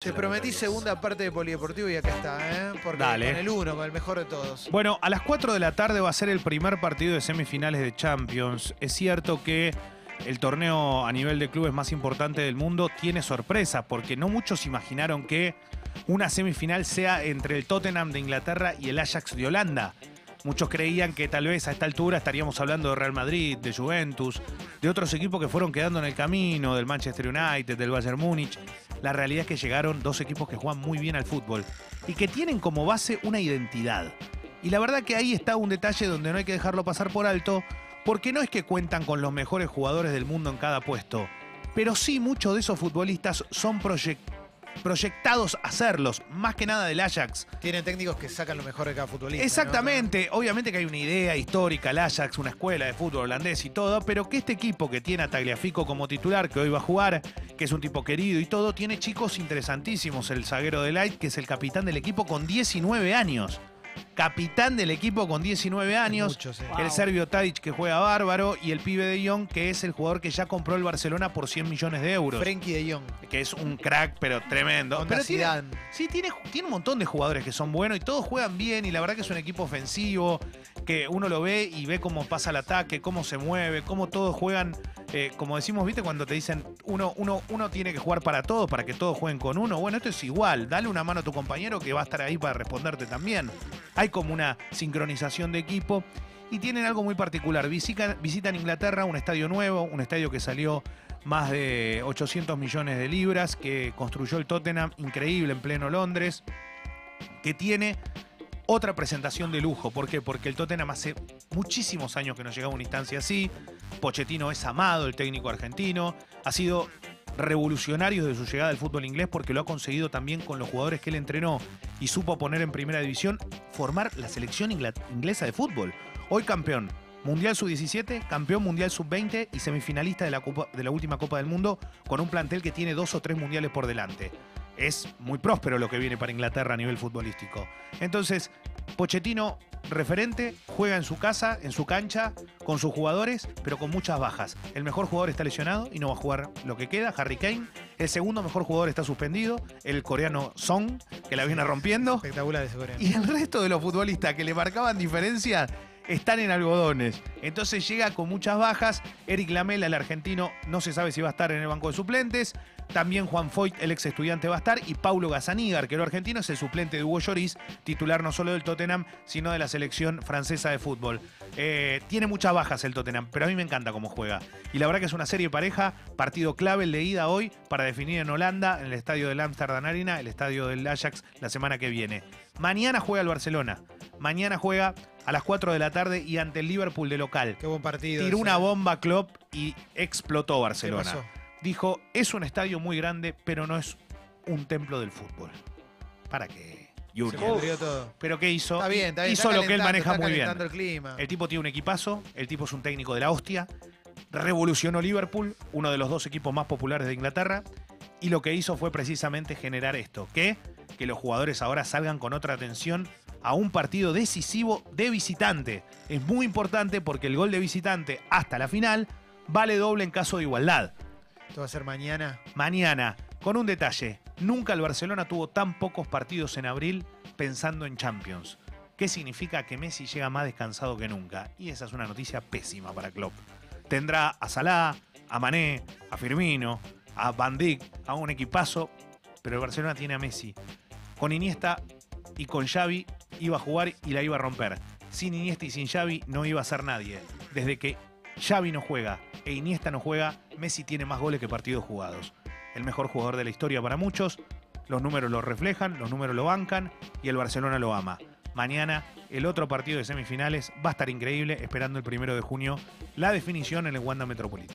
Te prometí segunda parte de Polideportivo y acá está, ¿eh? Porque Dale. con el uno, con el mejor de todos. Bueno, a las 4 de la tarde va a ser el primer partido de semifinales de Champions. Es cierto que el torneo a nivel de clubes más importante del mundo tiene sorpresa, porque no muchos imaginaron que una semifinal sea entre el Tottenham de Inglaterra y el Ajax de Holanda. Muchos creían que tal vez a esta altura estaríamos hablando de Real Madrid, de Juventus, de otros equipos que fueron quedando en el camino, del Manchester United, del Bayern Múnich. La realidad es que llegaron dos equipos que juegan muy bien al fútbol y que tienen como base una identidad. Y la verdad que ahí está un detalle donde no hay que dejarlo pasar por alto, porque no es que cuentan con los mejores jugadores del mundo en cada puesto, pero sí muchos de esos futbolistas son proyec- proyectados a serlos, más que nada del Ajax. Tienen técnicos que sacan lo mejor de cada futbolista. ¿no? Exactamente, obviamente que hay una idea histórica, el Ajax, una escuela de fútbol holandés y todo, pero que este equipo que tiene a Tagliafico como titular, que hoy va a jugar, que es un tipo querido y todo, tiene chicos interesantísimos, el zaguero de Light, que es el capitán del equipo con 19 años. Capitán del equipo con 19 años. El serbio Tadic que juega bárbaro y el pibe de Jong que es el jugador que ya compró el Barcelona por 100 millones de euros. Frenkie de Jong. Que es un crack, pero tremendo. Onda Pero tiene-. Sí, tiene, tiene un montón de jugadores que son buenos y todos juegan bien y la verdad que es un equipo ofensivo, que uno lo ve y ve cómo pasa el ataque, cómo se mueve, cómo todos juegan, eh, como decimos, viste, cuando te dicen uno, uno, uno tiene que jugar para todos, para que todos jueguen con uno. Bueno, esto es igual, dale una mano a tu compañero que va a estar ahí para responderte también. Hay como una sincronización de equipo. Y tienen algo muy particular. Visitan, Inglaterra, un estadio nuevo, un estadio que salió más de 800 millones de libras, que construyó el Tottenham, increíble en pleno Londres, que tiene otra presentación de lujo. ¿Por qué? Porque el Tottenham hace muchísimos años que no llegaba a una instancia así. Pochettino es amado, el técnico argentino. Ha sido revolucionario de su llegada al fútbol inglés porque lo ha conseguido también con los jugadores que él entrenó y supo poner en primera división, formar la selección inglesa de fútbol. Hoy campeón. Mundial Sub-17, campeón Mundial Sub-20 y semifinalista de la, de la última Copa del Mundo con un plantel que tiene dos o tres mundiales por delante. Es muy próspero lo que viene para Inglaterra a nivel futbolístico. Entonces, Pochettino, referente, juega en su casa, en su cancha, con sus jugadores, pero con muchas bajas. El mejor jugador está lesionado y no va a jugar lo que queda, Harry Kane. El segundo mejor jugador está suspendido, el coreano Song, que la viene rompiendo. Espectacular ese coreano. Y el resto de los futbolistas que le marcaban diferencia están en algodones. Entonces llega con muchas bajas. Eric Lamela, el argentino, no se sabe si va a estar en el banco de suplentes. También Juan Foyt, el ex estudiante, va a estar. Y Paulo Gazzaniga, arquero argentino, es el suplente de Hugo Lloris, titular no solo del Tottenham, sino de la selección francesa de fútbol. Eh, tiene muchas bajas el Tottenham, pero a mí me encanta cómo juega. Y la verdad que es una serie pareja, partido clave el de ida hoy para definir en Holanda, en el estadio del Amsterdam Arena, el estadio del Ajax, la semana que viene. Mañana juega el Barcelona. Mañana juega a las 4 de la tarde y ante el Liverpool de local. Qué buen partido. Tiró ese. una bomba Klopp y explotó ¿Qué Barcelona. pasó? Dijo, es un estadio muy grande, pero no es un templo del fútbol. ¿Para qué? Todo. ¿Pero qué hizo? Está bien, está bien. Hizo está lo que él maneja está muy bien. calentando el clima. El tipo tiene un equipazo, el tipo es un técnico de la hostia, revolucionó Liverpool, uno de los dos equipos más populares de Inglaterra, y lo que hizo fue precisamente generar esto, que que los jugadores ahora salgan con otra atención a un partido decisivo de visitante. Es muy importante porque el gol de visitante hasta la final vale doble en caso de igualdad. Esto va a ser mañana. Mañana, con un detalle, nunca el Barcelona tuvo tan pocos partidos en abril pensando en Champions. ¿Qué significa que Messi llega más descansado que nunca? Y esa es una noticia pésima para Klopp. Tendrá a Salah, a Mané, a Firmino, a Van Dijk, a un equipazo, pero el Barcelona tiene a Messi. Con Iniesta y con Xavi iba a jugar y la iba a romper. Sin Iniesta y sin Xavi no iba a ser nadie. Desde que Xavi no juega e Iniesta no juega, Messi tiene más goles que partidos jugados. El mejor jugador de la historia para muchos, los números lo reflejan, los números lo bancan y el Barcelona lo ama. Mañana el otro partido de semifinales va a estar increíble, esperando el primero de junio la definición en el Wanda Metropolitano.